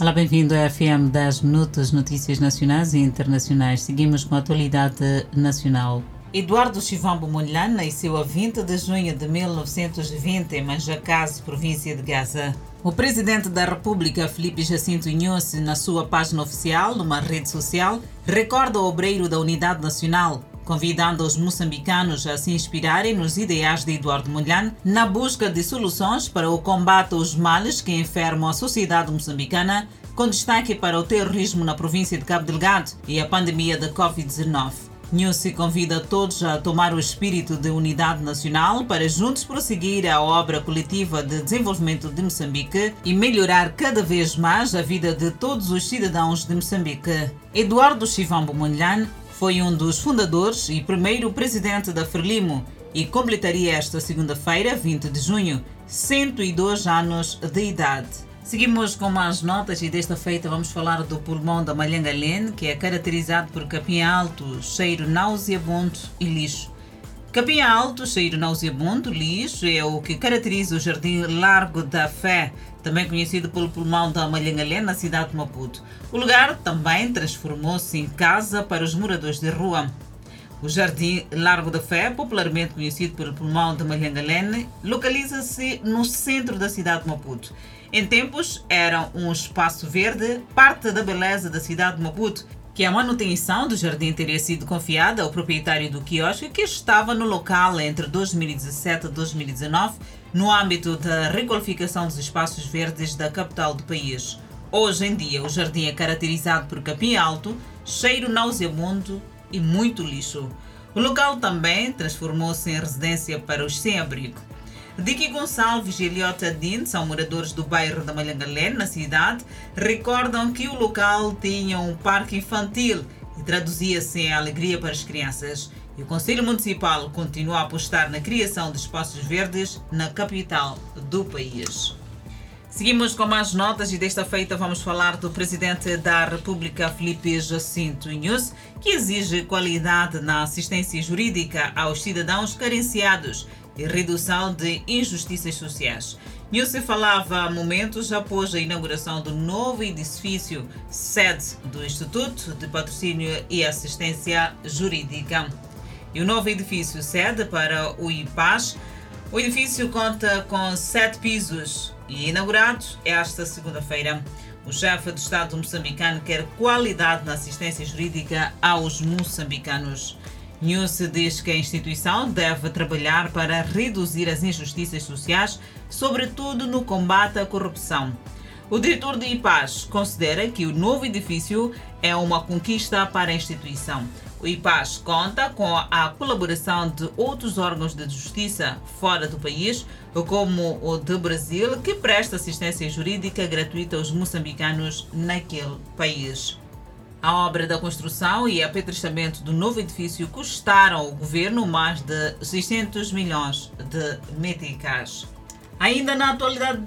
Olá, bem-vindo à FM 10 Minutos, notícias nacionais e internacionais. Seguimos com a atualidade nacional. Eduardo Chivambo Munlan nasceu a 20 de junho de 1920 em Manjacase, província de Gaza. O presidente da República, Felipe Jacinto Inhosse, na sua página oficial, numa rede social, recorda o obreiro da Unidade Nacional, convidando os moçambicanos a se inspirarem nos ideais de Eduardo Mondlane na busca de soluções para o combate aos males que enfermam a sociedade moçambicana, com destaque para o terrorismo na província de Cabo Delgado e a pandemia da Covid-19. Nhusi convida todos a tomar o espírito de unidade nacional para juntos prosseguir a obra coletiva de desenvolvimento de Moçambique e melhorar cada vez mais a vida de todos os cidadãos de Moçambique. Eduardo Chivambo Mondlane foi um dos fundadores e primeiro presidente da Frelimo e completaria esta segunda-feira, 20 de junho, 102 anos de idade. Seguimos com mais notas e desta feita vamos falar do pulmão da Malhangalene, que é caracterizado por capim alto, cheiro nauseabundo e lixo. Capim alto, cheiro nauseabundo, lixo é o que caracteriza o Jardim Largo da Fé, também conhecido pelo pulmão da Malhangalé, na cidade de Maputo. O lugar também transformou-se em casa para os moradores de rua. O Jardim Largo da Fé, popularmente conhecido pelo pulmão de Malhangalene, localiza-se no centro da cidade de Maputo. Em tempos, era um espaço verde, parte da beleza da cidade de Maputo, que a manutenção do jardim teria sido confiada ao proprietário do quiosque que estava no local entre 2017 e 2019 no âmbito da requalificação dos espaços verdes da capital do país. Hoje em dia, o jardim é caracterizado por capim alto, cheiro nauseabundo e muito lixo. O local também transformou-se em residência para os sem-abrigo. Dicky Gonçalves e Eliota Din são moradores do bairro da Malhangalé, na cidade, recordam que o local tinha um parque infantil e traduzia-se em alegria para as crianças. E o Conselho Municipal continua a apostar na criação de espaços verdes na capital do país. Seguimos com mais notas e desta feita vamos falar do Presidente da República, Felipe Jacinto Inhus, que exige qualidade na assistência jurídica aos cidadãos carenciados e redução de injustiças sociais. Nilce falava há momentos após a inauguração do novo edifício, sede do Instituto de Patrocínio e Assistência Jurídica. E o novo edifício, sede para o IPAS, o edifício conta com sete pisos e inaugurado esta segunda-feira. O chefe do Estado moçambicano quer qualidade na assistência jurídica aos moçambicanos. News diz que a instituição deve trabalhar para reduzir as injustiças sociais, sobretudo no combate à corrupção. O diretor de IPAS considera que o novo edifício é uma conquista para a instituição. O IPAS conta com a colaboração de outros órgãos de justiça fora do país, como o do Brasil, que presta assistência jurídica gratuita aos moçambicanos naquele país. A obra da construção e apetrechamento do novo edifício custaram ao governo mais de 600 milhões de meticais. Ainda na atualidade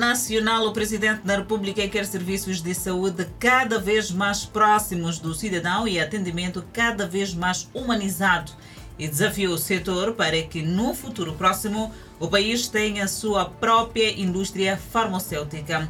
nacional, o Presidente da República quer serviços de saúde cada vez mais próximos do cidadão e atendimento cada vez mais humanizado e desafiou o setor para que no futuro próximo o país tenha sua própria indústria farmacêutica.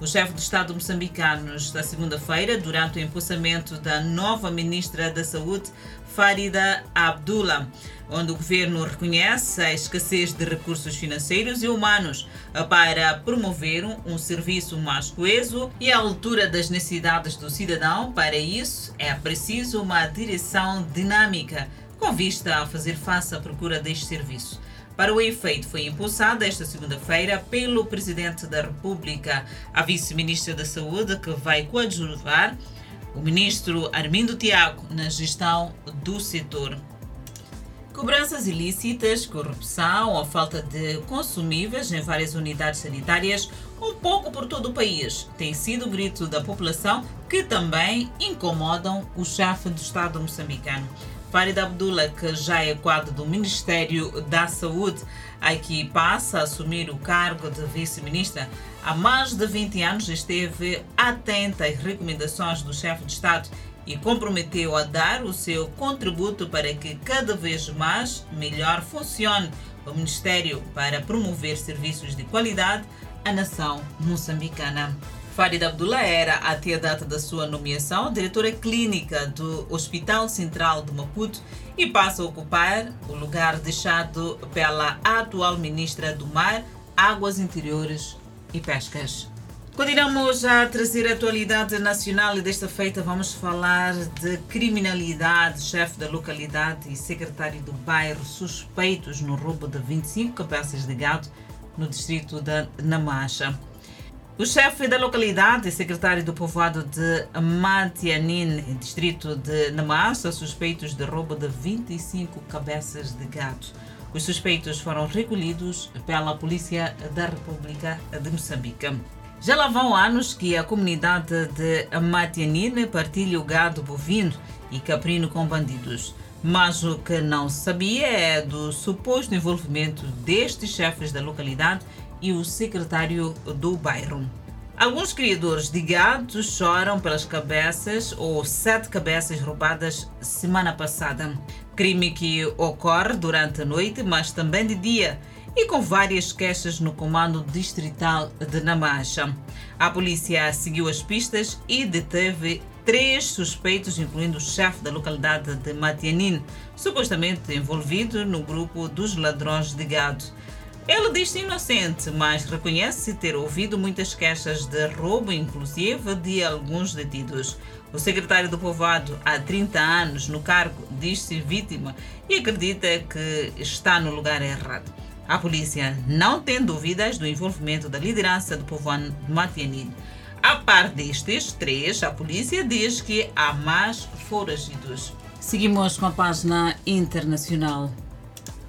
O chefe do Estado moçambicano, esta segunda-feira, durante o empossamento da nova ministra da Saúde, Farida Abdullah, onde o governo reconhece a escassez de recursos financeiros e humanos para promover um serviço mais coeso e à altura das necessidades do cidadão. Para isso, é preciso uma direção dinâmica com vista a fazer face à procura deste serviço. Para o efeito, foi impulsada esta segunda-feira pelo Presidente da República, a Vice-Ministra da Saúde, que vai coadjuvar o Ministro Armindo Tiago na gestão do setor. Cobranças ilícitas, corrupção, a falta de consumíveis em várias unidades sanitárias, um pouco por todo o país, tem sido o grito da população que também incomodam o chefe do Estado moçambicano. Farida Abdullah, que já é quadro do Ministério da Saúde, aqui passa a assumir o cargo de vice-ministra, há mais de 20 anos esteve atenta às recomendações do chefe de Estado e comprometeu a dar o seu contributo para que cada vez mais melhor funcione o Ministério para promover serviços de qualidade à nação moçambicana. Farida Abdullah era, até a data da sua nomeação, diretora clínica do Hospital Central de Maputo e passa a ocupar o lugar deixado pela atual ministra do Mar, Águas Interiores e Pescas. Continuamos a trazer a atualidade nacional e desta feita vamos falar de criminalidade. Chefe da localidade e secretário do bairro suspeitos no roubo de 25 cabeças de gado no distrito de Namacha. O chefe da localidade secretário do povoado de Matianin, distrito de Namassa, suspeitos de roubo de 25 cabeças de gado. Os suspeitos foram recolhidos pela Polícia da República de Moçambique. Já lá vão anos que a comunidade de Matianin partilha o gado bovino e caprino com bandidos. Mas o que não sabia é do suposto envolvimento destes chefes da localidade e o secretário do bairro. Alguns criadores de gado choram pelas cabeças ou sete cabeças roubadas semana passada. Crime que ocorre durante a noite, mas também de dia, e com várias queixas no comando distrital de Namacha. A polícia seguiu as pistas e deteve três suspeitos, incluindo o chefe da localidade de Matianin, supostamente envolvido no grupo dos ladrões de gado. Ele diz-se inocente, mas reconhece ter ouvido muitas queixas de roubo, inclusive de alguns detidos. O secretário do povoado, há 30 anos no cargo, diz-se vítima e acredita que está no lugar errado. A polícia não tem dúvidas do envolvimento da liderança do povoado Matianini. A par destes três, a polícia diz que há mais foragidos. Seguimos com a página internacional.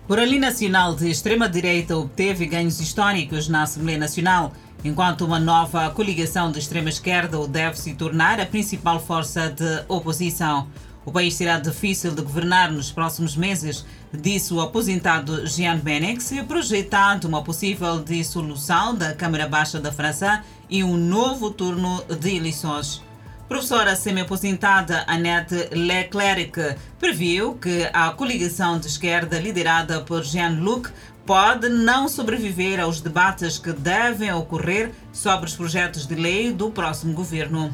O Rally Nacional de extrema-direita obteve ganhos históricos na Assembleia Nacional, enquanto uma nova coligação de extrema-esquerda deve se tornar a principal força de oposição. O país será difícil de governar nos próximos meses, disse o aposentado Jean Benex, projetando uma possível dissolução da Câmara Baixa da França e um novo turno de eleições. Professora semi-aposentada Annette Leclerc previu que a coligação de esquerda liderada por Jean-Luc pode não sobreviver aos debates que devem ocorrer sobre os projetos de lei do próximo governo.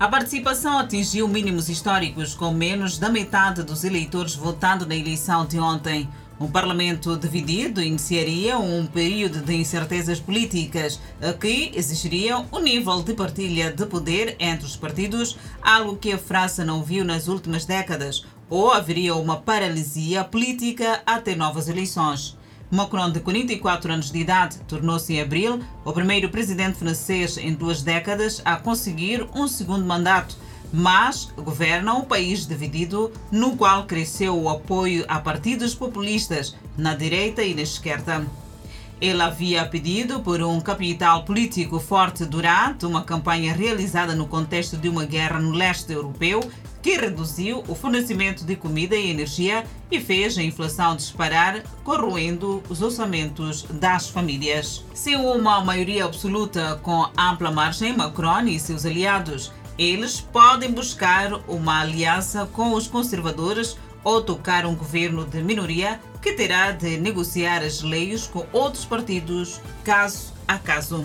A participação atingiu mínimos históricos, com menos da metade dos eleitores votando na eleição de ontem. Um parlamento dividido iniciaria um período de incertezas políticas. Que exigiriam um nível de partilha de poder entre os partidos, algo que a França não viu nas últimas décadas, ou haveria uma paralisia política até novas eleições. Macron, de 44 anos de idade, tornou-se em abril o primeiro presidente francês em duas décadas a conseguir um segundo mandato mas governa um país dividido no qual cresceu o apoio a partidos populistas na direita e na esquerda. Ele havia pedido por um capital político forte durante uma campanha realizada no contexto de uma guerra no leste europeu que reduziu o fornecimento de comida e energia e fez a inflação disparar, corroendo os orçamentos das famílias. Sem uma maioria absoluta com ampla margem, Macron e seus aliados eles podem buscar uma aliança com os conservadores ou tocar um governo de minoria que terá de negociar as leis com outros partidos, caso a caso.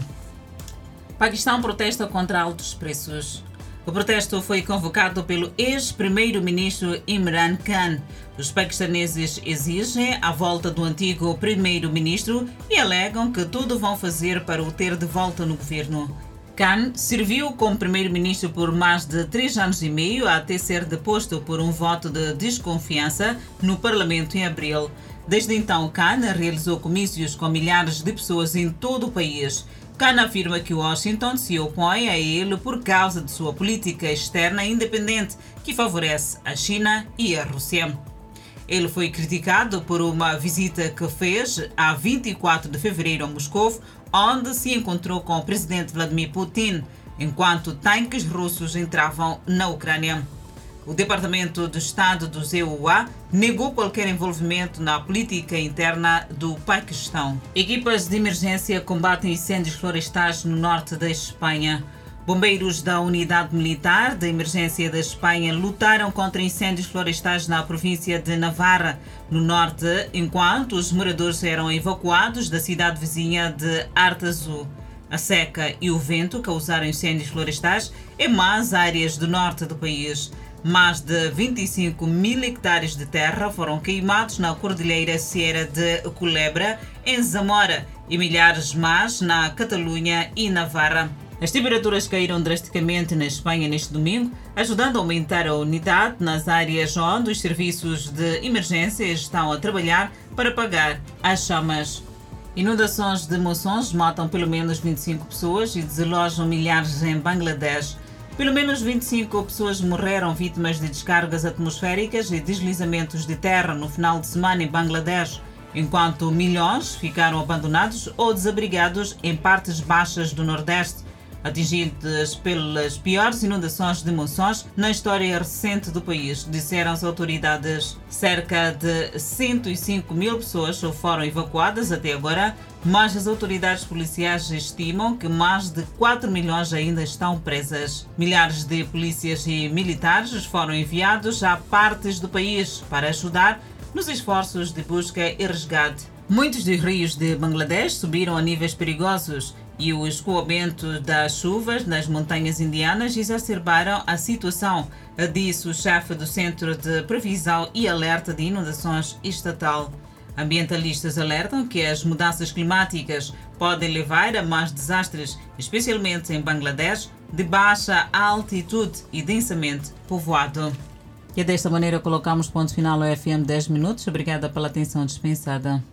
Paquistão protesta contra altos preços. O protesto foi convocado pelo ex-primeiro-ministro Imran Khan. Os paquistaneses exigem a volta do antigo primeiro-ministro e alegam que tudo vão fazer para o ter de volta no governo. Khan serviu como primeiro-ministro por mais de três anos e meio até ser deposto por um voto de desconfiança no Parlamento em abril. Desde então, Khan realizou comícios com milhares de pessoas em todo o país. Khan afirma que Washington se opõe a ele por causa de sua política externa independente, que favorece a China e a Rússia. Ele foi criticado por uma visita que fez a 24 de fevereiro a Moscou, onde se encontrou com o presidente Vladimir Putin, enquanto tanques russos entravam na Ucrânia. O Departamento de Estado do ZUA negou qualquer envolvimento na política interna do Paquistão. Equipas de emergência combatem incêndios florestais no norte da Espanha. Bombeiros da Unidade Militar de Emergência da Espanha lutaram contra incêndios florestais na província de Navarra, no norte, enquanto os moradores eram evacuados da cidade vizinha de Artazu. A seca e o vento causaram incêndios florestais em mais áreas do norte do país. Mais de 25 mil hectares de terra foram queimados na Cordilheira Sierra de Culebra, em Zamora, e milhares mais na Catalunha e Navarra. As temperaturas caíram drasticamente na Espanha neste domingo, ajudando a aumentar a unidade nas áreas onde os serviços de emergência estão a trabalhar para apagar as chamas. Inundações de monções matam pelo menos 25 pessoas e desalojam milhares em Bangladesh. Pelo menos 25 pessoas morreram vítimas de descargas atmosféricas e deslizamentos de terra no final de semana em Bangladesh, enquanto milhões ficaram abandonados ou desabrigados em partes baixas do Nordeste atingidas pelas piores inundações de monções na história recente do país, disseram as autoridades. Cerca de 105 mil pessoas foram evacuadas até agora, mas as autoridades policiais estimam que mais de 4 milhões ainda estão presas. Milhares de polícias e militares foram enviados a partes do país para ajudar nos esforços de busca e resgate. Muitos dos rios de Bangladesh subiram a níveis perigosos e o escoamento das chuvas nas montanhas indianas exacerbaram a situação, disse o chefe do Centro de Previsão e Alerta de Inundações Estatal. Ambientalistas alertam que as mudanças climáticas podem levar a mais desastres, especialmente em Bangladesh, de baixa altitude e densamente povoado. E desta maneira colocamos ponto final ao FM 10 minutos. Obrigada pela atenção dispensada.